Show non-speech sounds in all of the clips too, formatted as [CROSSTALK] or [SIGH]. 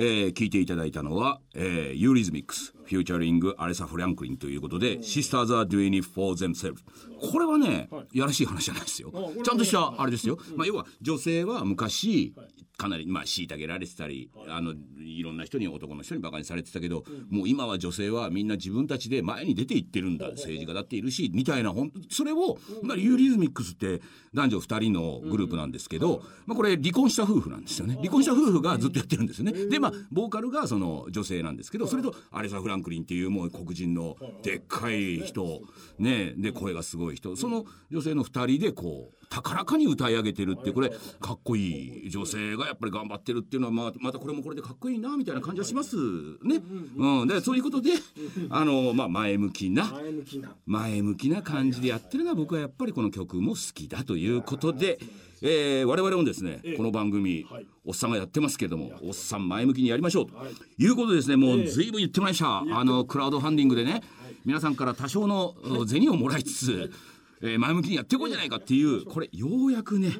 えー、聞いていただいたのは、えー、ユーリズミックス、 featuring、アレサ・フランクリンということで、 Sisters Are Doin' It for Themselves。これはね、はい、やらしい話じゃないですよ。ちゃんとしたあれですよ。まあ、要は、女性は昔、かなりまあ虐げられてたり、あのいろんな人に男の人にバカにされてたけど、もう今は女性はみんな自分たちで前に出ていってるんだ政治家だっているしみたいなほんそれを、まあ、ユーリズミックスって男女2人のグループなんですけど、まあ、これ離婚した夫婦なんですよね。離婚した夫婦がずっとやってるんですよね。でまあボーカルがその女性なんですけどそれとアレサ・フランクリンっていうもう黒人のでっかい人ねで声がすごい人。その女性の2人でこう高らかに歌い上げてるってこれかっこいい女性がやっぱり頑張ってるっていうのはまあまたこれもこれでかっこいいなみたいな感じはしますね。うん、でそういうことであの、まあ、前向きな前向きな。感じでやってるのは僕はやっぱりこの曲も好きだということで。えー、我々もですね、この番組、おっさんがやってますけれども、おっさん前向きにやりましょうと、い、うことでですねもう随分言ってました、あのクラウドファンディングでね、皆さんから多少の銭をもらいつつえー、前向きにやっていこうじゃないかっていうこれようやくね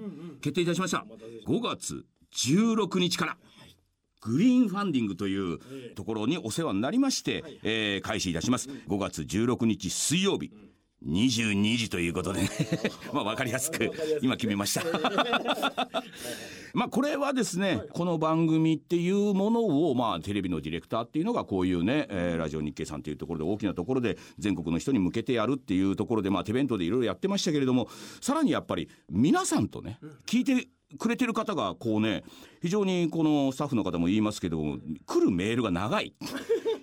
決定いたしました。5月16日からグリーンファンディングというところにお世話になりまして、えー、開始いたします。5月16日水曜日22時ということで、ね、[LAUGHS] まあ分かりやすく今決めました。[LAUGHS] まあこれはですねこの番組っていうものをまあテレビのディレクターっていうのがこういうね、えー、ラジオ日経さんっていうところで大きなところで全国の人に向けてやるっていうところでまあ手弁当でいろいろやってましたけれどもさらにやっぱり皆さんとね聞いてくれてる方がこうね非常にこのスタッフの方も言いますけど来るメールが長い。[LAUGHS]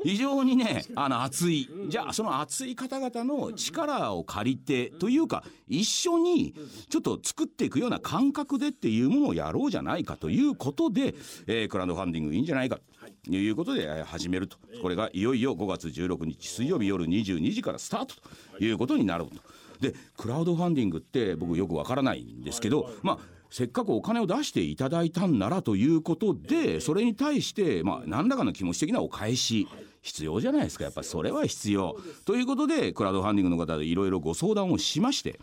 非常にねあの熱い。じゃあその熱い方々の力を借りてというか一緒にちょっと作っていくような感覚でっていうものをやろうじゃないかということで、えー、クラウドファンディングいいんじゃないか。ということで始めると。これがいよいよ5月16日水曜日夜22時からスタートとい。うことになると。でクラウドファンディングって僕よくわからないんですけどまあせっかくお金を出していただいたんならということでそれに対してまあ何らかの気持ち的なお返し必要じゃないですか。やっぱそれは必要。ということでクラウドファンディングの方でいろいろご相談をしまして。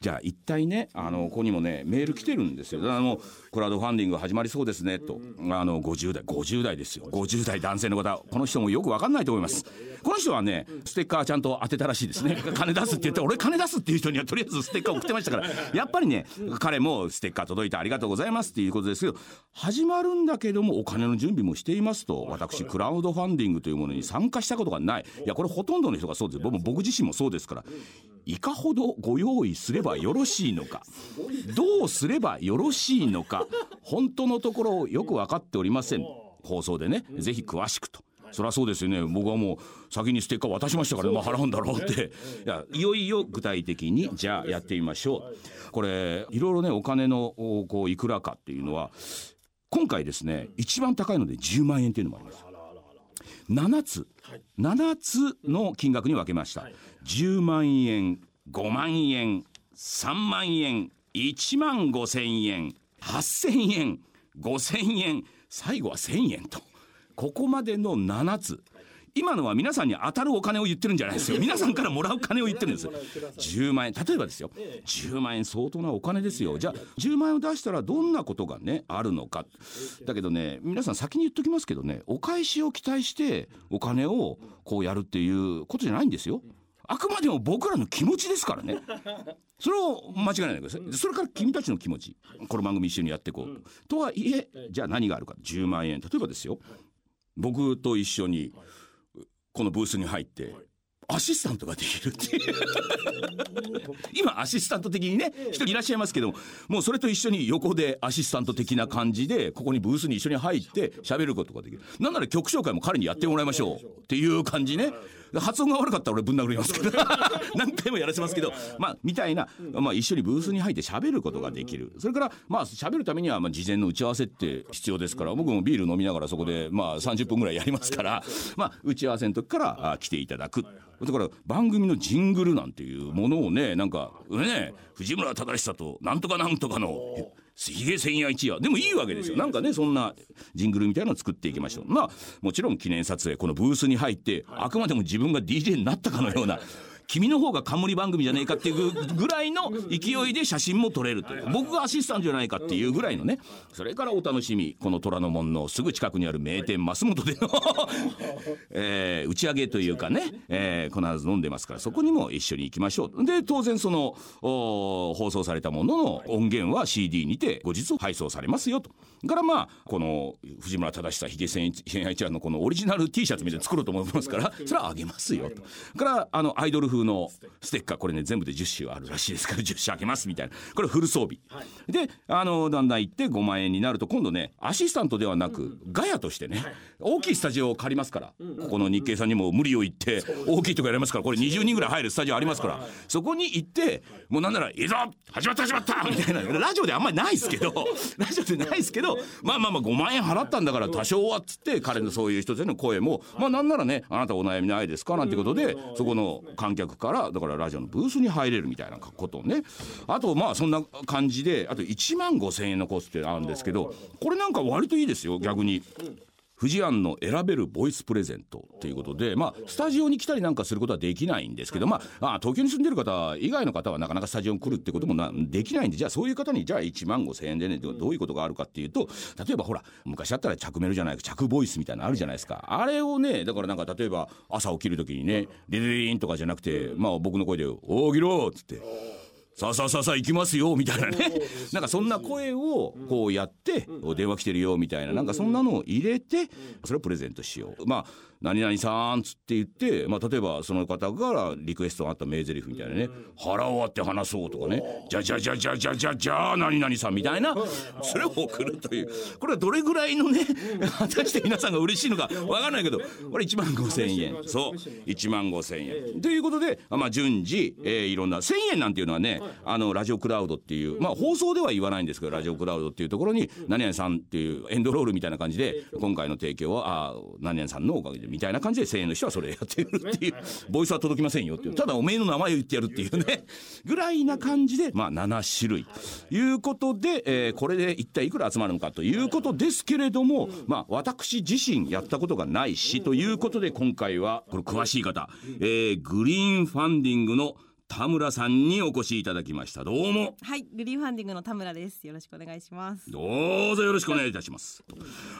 じゃあ一体ねあのここにもねメール来てるんですよ。あのクラウドファンディング始まりそうですねと。あの50代50代ですよ。50代男性の方この人もよく分かんないと思いますこの人はねステッカーちゃんと当てたらしいですね。金出すって言って俺金出すっていう人にはとりあえずステッカー送ってましたから。やっぱりね彼もステッカー届いてありがとうございますっていうことですけど始まるんだけどもお金の準備もしていますと私クラウドファンディングというものに参加したことがない。いやこれほとんどの人がそうです僕僕自身もそうですから。いかほどご用意すればよろしいのかどうすればよろしいのか本当のところよく分かっておりません。放送でねぜひ詳しくと。そりゃそうですよね。僕はもう先にステッカー渡しましたから、まあ、払うんだろうって。いやいよいよ具体的にじゃあやってみましょう。これいろいろねお金のこういくらかっていうのは今回ですね一番高いので10万円っていうのもあります。7つ。7つの金額に分けました。10万円5万円3万円1万5千円8,000円5,000円最後は1,000円とここまでの7つ。今のは皆さんに当たるお金を言ってるんじゃないですよ。皆さんからもらう金を言ってるんです。10万円。例えばですよ。10万円相当なお金ですよ。じゃあ10万円を出したらどんなことがねあるのか。だけどね皆さん先に言っときますけどねお返しを期待してお金をこうやるっていうことじゃないんですよ。あくまでも僕らの気持ちですからね。それを間違えないでください。それから君たちの気持ち。この番組一緒にやっていこう。と、とはいえじゃあ何があるか。10万円。例えばですよ僕と一緒にこのブースに入ってアシスタントができるっていう。[LAUGHS] 今アシスタント的にね一人いらっしゃいますけどもうそれと一緒に横でアシスタント的な感じでここにブースに一緒に入って喋ることができる。なんなら曲紹介も彼にやってもらいましょうっていう感じね発音が悪かったら俺ぶん殴りますけど。[LAUGHS] 何回もやらせますけど。まあみたいな、まあ、一緒にブースに入って喋ることができる。それからまあ喋るためにはまあ事前の打ち合わせって必要ですから。僕もビール飲みながらそこでまあ30分ぐらいやりますから。まあ打ち合わせの時から来ていただく。だから番組のジングルなんていうものをねなんかね藤村忠久となんとかなんとかのひげ千夜一夜。でもいいわけですよ。なんかねそんなジングルみたいなのを作っていきましょう。まあもちろん記念撮影このブースに入ってあくまでも自分が DJ になったかのような君の方が冠番組じゃねえかっていうぐらいの勢いで写真も撮れるという。僕がアシスタントじゃないかっていうぐらいのね。それからお楽しみ。この虎ノ門のすぐ近くにある名店増本での [LAUGHS] え打ち上げというかね、えー必ず飲んでますから。そこにも一緒に行きましょう。で当然その放送されたものの音源は CD にて後日配送されますよと。からまあこの藤村忠さんヒゲ千一郎のこのオリジナル T シャツみたいに作ろうと思いますからそれはあげますよと。からあのアイドル風のステッカーこれね全部で10種あるらしいですから [LAUGHS] 10種あげますみたいな。これフル装備、であのだんだん行って5万円になると今度ねアシスタントではなくガヤとしてね大きいスタジオを借りますから。ここの日経さんにも無理を言って大きいとこやりますから。これ20人ぐらい入るスタジオありますから。そこに行ってもうなんなら「いいぞ始まった始まった!」みたいな。ラジオであんまりないですけど [LAUGHS] ラジオでないですけどまあまあまあ5万円払ったんだから多少はっつって彼のそういう人たちの声もまあなんならね「あなたお悩みないですか?」なんてことでそこの観客からだからラジオのブースに入れるみたいなことをねあとまあそんな感じであと1万5,000円のコースってあるんですけどこれなんか割といいですよ逆に。富士庵の選べるボイスプレゼントということで、まあ、スタジオに来たりなんかすることはできないんですけど、まあ、あ東京に住んでる方以外の方はなかなかスタジオに来るってこともなできないんでじゃあそういう方にじゃあ1万5千円でねどういうことがあるかっていうと例えばほら昔だったら着メロじゃない着ボイスみたいなのあるじゃないですかあれをねだからなんか例えば朝起きる時にねリリリンとかじゃなくて、まあ、僕の声で「おおぎろ!」っつって。さあさあさあさあ行きますよみたいなね。なんかそんな声をこうやって電話来てるよみたいな。なんかそんなのを入れてそれをプレゼントしよう。まあ何々さんつって言ってまあ例えばその方からリクエストがあった名台詞みたいなね腹を割って話そうとかねじゃじゃじゃじゃじゃじゃじゃ何々さんみたいなそれを送るというこれはどれぐらいのね果たして皆さんが嬉しいのかわかんないけどこれ1万5千円そう1万5千円ということでまあ順次えーいろんな1000円なんていうのはねあのラジオクラウドっていうまあ放送では言わないんですけどラジオクラウドっていうところに何々さんっていうエンドロールみたいな感じで今回の提供はあ何々さんのおかげでみたいな感じで1000円の人はそれやってるっていう。ボイスは届きませんよっていう。ただおめえの名前を言ってやるっていうね。ぐらいな感じでまあ7種類。いうことで、えーこれで一体いくら集まるのかということですけれどもまあ私自身やったことがないしということで今回はこれ詳しい方、えーグリーンファンディングの田村さんにお越しいただきましたどうもはい、グリーンファンディングの田村です。よろしくお願いします。どうぞよろしくお願いいたします。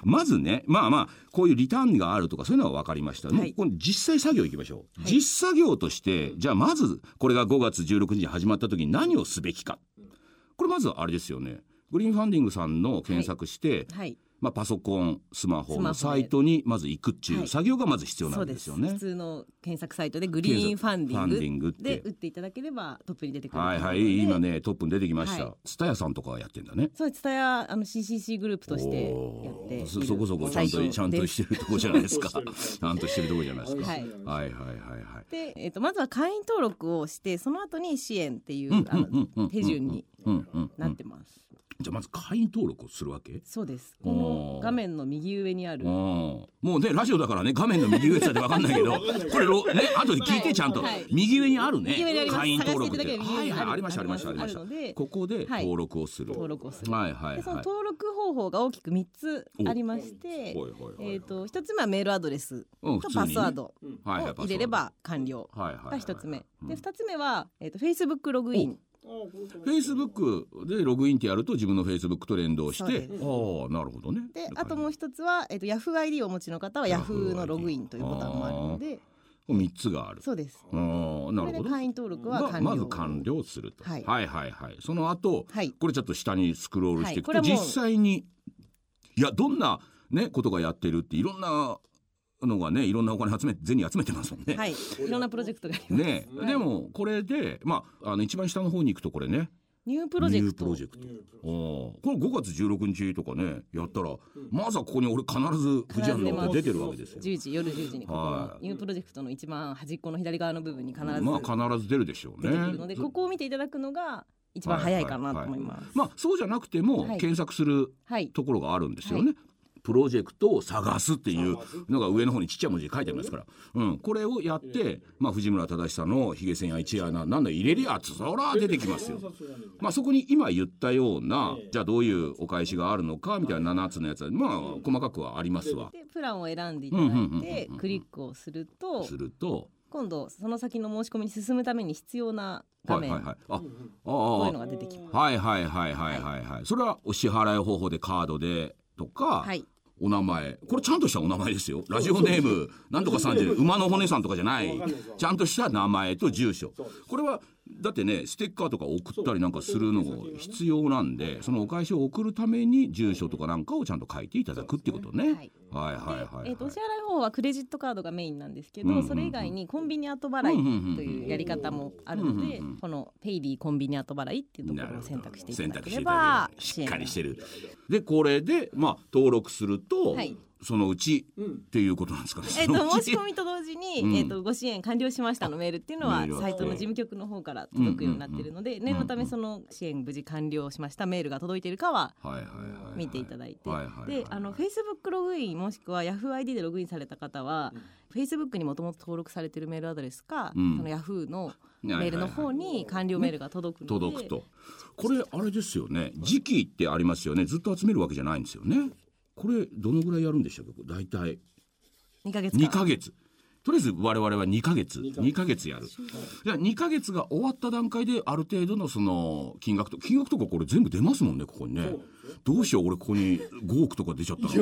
まずね、まあまあ、こういうリターンがあるとか、そういうのは分かりました。はいもうこれ実際作業いきましょう。実作業として、じゃあまず、これが5月16日に始まった時に何をすべきか。これまずあれですよね。グリーンファンディングさんの検索して、はい、まあ、パソコン、スマホのサイトにまず行くっていうはい作業がまず必要なんですよね普。通の検索サイトでグリーンファンディングで打っていただければトップに出てくる。はいはい、今ね、トップに出てきましたはい。ツタヤさんとかがやってんだね。そうです。ツタヤあの CCC グループとしてやってそそこそこちゃんとちゃんとしてるとこじゃないですか。ちゃんとしてるとこじゃないですか。はいはいはいはいはい。で、えっ、とまずは会員登録をしてその後に支援っていう、うんあうんうんうんの手順にうんうんなってます。じゃあまず会員登録をするわけ？そうです。この画面の右上にある。うんもうねラジオだからね画面の右上ってわかんないけど [LAUGHS] これろね後で聞いてちゃんと、はいはい。右上にあるね。会員登録って。はいはいありましたありましたありました。ここではい。登録をする、登録をする。はいはいはい。でその登録方法が大きく3つありまして、はいはいはい。えー、と1つ目はメールアドレスとパスワードをはいはい入れれば完了はいはいはいが1つ目で2つ目は、えー、と Facebook ログインフェイスブックでログインってやると自分のフェイスブックと連動して。ああなるほどね。であともう1つは、えー、と YahooID をお持ちの方は Yahoo Yahoo のログインというボタンもあるので。3つがある。そうです。あーなるほど。会員登録はが完了。まず完了すると、はい。はいはいはい。その後、はい。これちょっと下にスクロールしていくと、はい。実際にいやどんなねことがやってるっていろんなのがねいろんなお金集めて銭集めてますもんね。はい。いろんなプロジェクトがあります、ね、でもこれでまああの一番下の方に行くとこれね。ニュープロジェクト。ニュープロジェクト。これ5月16日とかねやったらまずはここに俺必ず富士山の出てるわけですよ。10時夜10時にここのはい。ニュープロジェクトの一番端っこの左側の部分に必ずまあ必ず出るでしょうね。出てくるので、ここを見ていただくのが一番早いかなと思います。まあそうじゃなくても、はい。検索するはい、ところがあるんですよね。プロジェクトを探すっていうのが上の方にちっちゃい文字で書いてありますから、うん、これをやって、まあ、藤村忠さんのひげ線や一夜ななんだ入れりゃそら出てきますよ。まあ、そこに今言ったようなじゃあどういうお返しがあるのかみたいな7つのやつ。はまあ細かくはありますわ。でプランを選んでいただいてクリックをするとすると。今度その先の申し込みに進むために必要な画面、はいはいはい。ああこういうのあが出てきます。はいはいはいはいはい。はい。それはお支払い方法でカードでとか、はい。お名前。これちゃんとしたお名前ですよ。ラジオネームなんとかさんじゃ馬の骨さんとかじゃない。ちゃんとした名前と住所。これはだってねステッカーとか送ったりなんかするのが必要なんでそのお返しを送るために住所とかなんかをちゃんと書いていただくっていうことね。はい。はいはいえー、とお支払い方法はクレジットカードがメインなんですけど、それ以外にコンビニ後払いというやり方もあるので、このペイディコンビニ後払いっていうところを選択していただければしっかりしてるる。でこれでまあ登録すると、はいそのうちうん。っていうことなんですかね。えー、そのうち。と申し込みと同時に、うん。えー、とご支援完了しましたのメールっていうのはサイトの事務局の方から届くようになっているので、念のためその支援無事完了しましたメールが届いているかは見ていただいて、はいはいはいであの Facebook ログインもしくは YahooID でログインされた方は、Facebook にもともと登録されているメールアドレスか、うん。その Yahoo のメールの方に完了メールが届くので、届くと。これあれですよね。時期ってありますよね。ずっと集めるわけじゃないんですよねこれどのぐらいやるんでしたっけ？大体。2ヶ月2間ヶ月。とりあえず我々は2ヶ月。二ヶ2ヶ月やる。じゃあ2ヶ月が終わった段階である程度のその金額と金額とかこれ全部出ますもんねここにね。どうしよう俺ここに5億とか出ちゃったら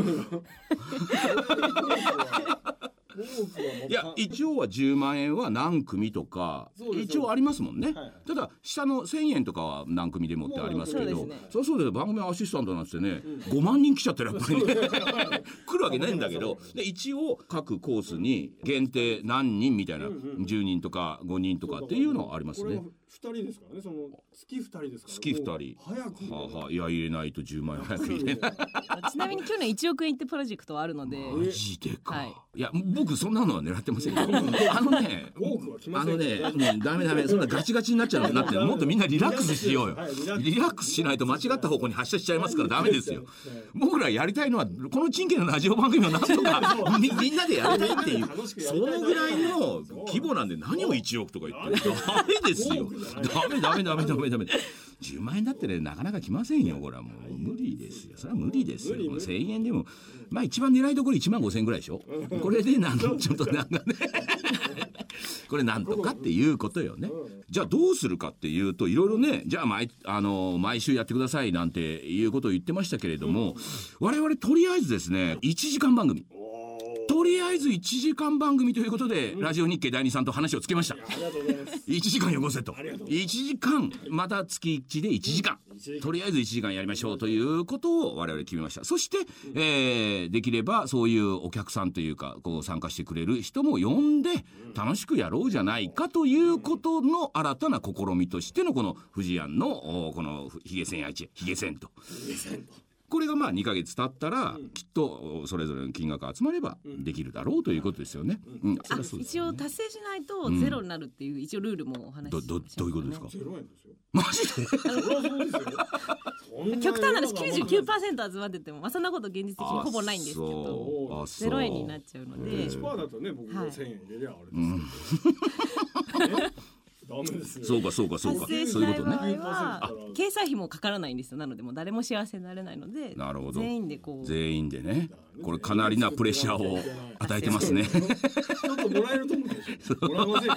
いや一応は10万円は何組とか一応ありますもんね、はいただ下の1,000円とかは何組でもってありますけど。そうそうです。番組アシスタントなんてね、5万人来ちゃったらやっぱり。ね。[LAUGHS] 来るわけないんだけど。で一応各コースに限定何人みたいな、10人とか5人とかっていうのはありますね人ですからねその月二人ですから。月二人。早く。はあはあいや入れないと10万円早く入れない。[LAUGHS] ちなみに去年1億円ってプロジェクトはあるので。マジでか、はい。い、や僕そんなのは狙ってませんよ。[LAUGHS] あのね多くは来ませんあのね、もうダメダメ、そんなガチガチになっちゃうの。なって、もっとみんなリラックスしようよ。はいリラック。ス。リラックスしないと間違った方向に発射しちゃいますからダメですよ。僕らやりたいのは、このチンケのラジオ番組をなんとか [LAUGHS] みみんなでやりたいっていう、そのぐらいの規模なんで何を1億とか言ってるダメですよ。ダメダメダメダメダメ。10万円だってね、なかなか来ませんよ、これはもう無理ですよ。それは無理ですよ。無理無理1000円でも、まあ一番狙いどころ1万5千円ぐらいでしょ。これでなんちょっとなんかね。これなんとかっていうことよね。じゃあどうするかっていうといろいろねじゃあ毎あの毎週やってくださいなんていうことを言ってましたけれども、我々とりあえずですね1時間番組えず1時間番組ということで、ラジオ日経第二さんと話をつけました。ありがとうございます。1時間よこせと。ありがとう1時間また月1で1時間。とりあえず1時間やりましょうということを我々決めました。そして、えーできればそういうお客さんというかこう参加してくれる人も呼んで楽しくやろうじゃないかということの新たな試みとしてのこの富士庵のおこのヒゲ線や一ヒゲ線と。これがまあ2ヶ月経ったら、きっとそれぞれの金額が集まればできるだろうということですよね。うん、一応達成しないとゼロになるっていう一応ルールもお話しどどしましたどういうことですか？ゼロ円ですよ。マジで？極端な話世の中99%集まってても、まあ、そんなこと現実的にほぼないんですけどゼロ円になっちゃうので、1%だとね僕はいも1000円入れりゃあれですけど、そうかそうかそうか。そういうことね。はあ掲載費もかからないんですよ。なのでもう誰も幸せになれないのでなるほど。全員でこう。全員でねこれかなりなプレッシャーを与えてますねちょっともらえると思うでしょもらえませんよ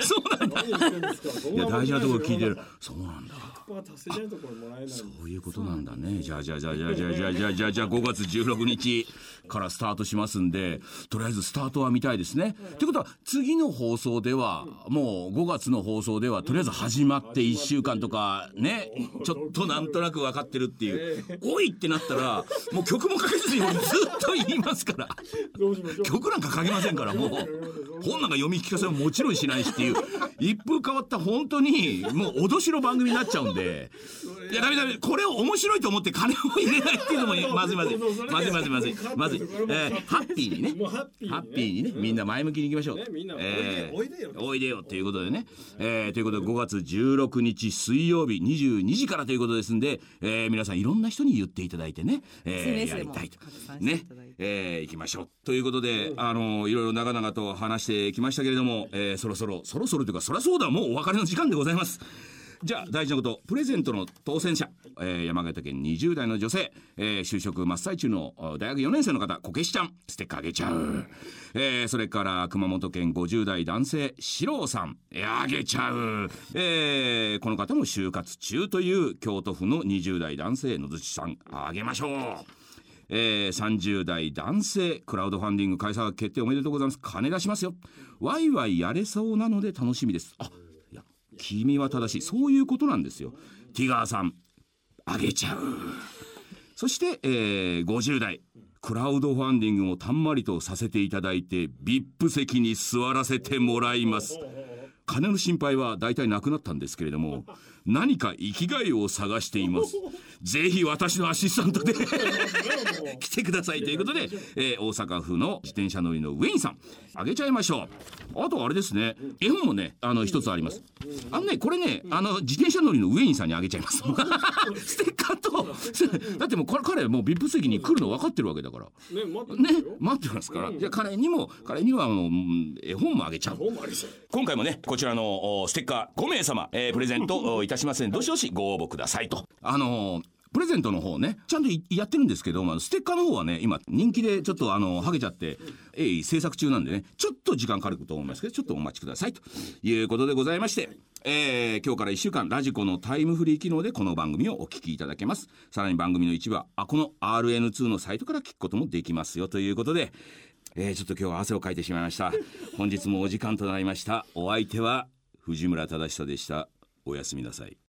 そうなんだいや大事なところ聞いてるそうなんだ中100%達成しないところもらえないそういうことなんだね。じゃあじゃあじゃあじゃあじゃあじゃあじゃあじゃあじゃあ5月16日からスタートしますんで、とりあえずスタートは見たいですね。ってことは次の放送ではもう5月の放送ではとりあえず始まって1週間とかね、ちょっとなんとなく分かってるっていう。おいってなったらもう曲もかけずに俺ずっと言いますから。曲なんか書けませんからもう。本なんか読み聞かせももちろんしないしっていう。一風変わった本当にもう脅しの番組になっちゃうんで。いやダメダメ。これを面白いと思って金を入れないっていうのも [LAUGHS] まずいまずいまずいまずいまずいまずい、えーハッピーにね。ハッピーにね。みんな前向きにいきましょう、えーおいでよ。おいでよっていうことでね、えーということで5月16日水曜日22時からということですんで、えー皆さんいろんな人に言っていただいてね、えやりたいと。ねいて、えー行きましょう。ということで、あのいろいろ長々と話してきましたけれども、えーそろそろそろそろというかそりゃそうだもうお別れの時間でございます。じゃあ大事なことプレゼントの当選者、えー山形県20代の女性、えー就職真っ最中のお大学4年生の方こけしちゃん。ステッカーあげちゃう、えーそれから熊本県50代男性四郎さん。えーあげちゃう、えーこの方も就活中という京都府の20代男性野槌さん。あげましょうえー、30代男性クラウドファンディング開催決定おめでとうございます。金出しますよ。ワイワイやれそうなので楽しみです。あいや君は正しい。そういうことなんですよ。ティガーさんあげちゃう。そして、えー、50代クラウドファンディングをたんまりとさせていただいて VIP 席に座らせてもらいます。金の心配は大体なくなったんですけれども何か生きがいを探しています。[LAUGHS] ぜひ私のアシスタントで [LAUGHS] 来てくださいということで、えー大阪府の自転車乗りのウェインさんあげちゃいましょう。あとあれですね絵本もねあの一つあります。あのねこれねあの自転車乗りのウェインさんにあげちゃいます。[LAUGHS] ステッカーと。だってもうこれ彼もう VIP 席に来るの分かってるわけだから。ね待ってねますから、じゃあ彼にも彼にはあのうん絵本もあげちゃう。今回もねこちらのおステッカー5名様、えープレゼントおいたしますのでどしどしご応募くださいと。あのープレゼントの方ねちゃんといやってるんですけど、まあ、ステッカーの方はね今人気でちょっとあのはげちゃって鋭意制作中なんでねちょっと時間かかると思いますけどちょっとお待ちくださいと。いうことでございまして、えー今日から1週間ラジコのタイムフリー機能でこの番組をお聞きいただけます。さらに番組の一部はあこの RN2 のサイトから聞くこともできますよ。ということでえーちょっと今日は汗をかいてしまいました。本日もお時間となりました。お相手は藤村忠久でしたおやすみなさい。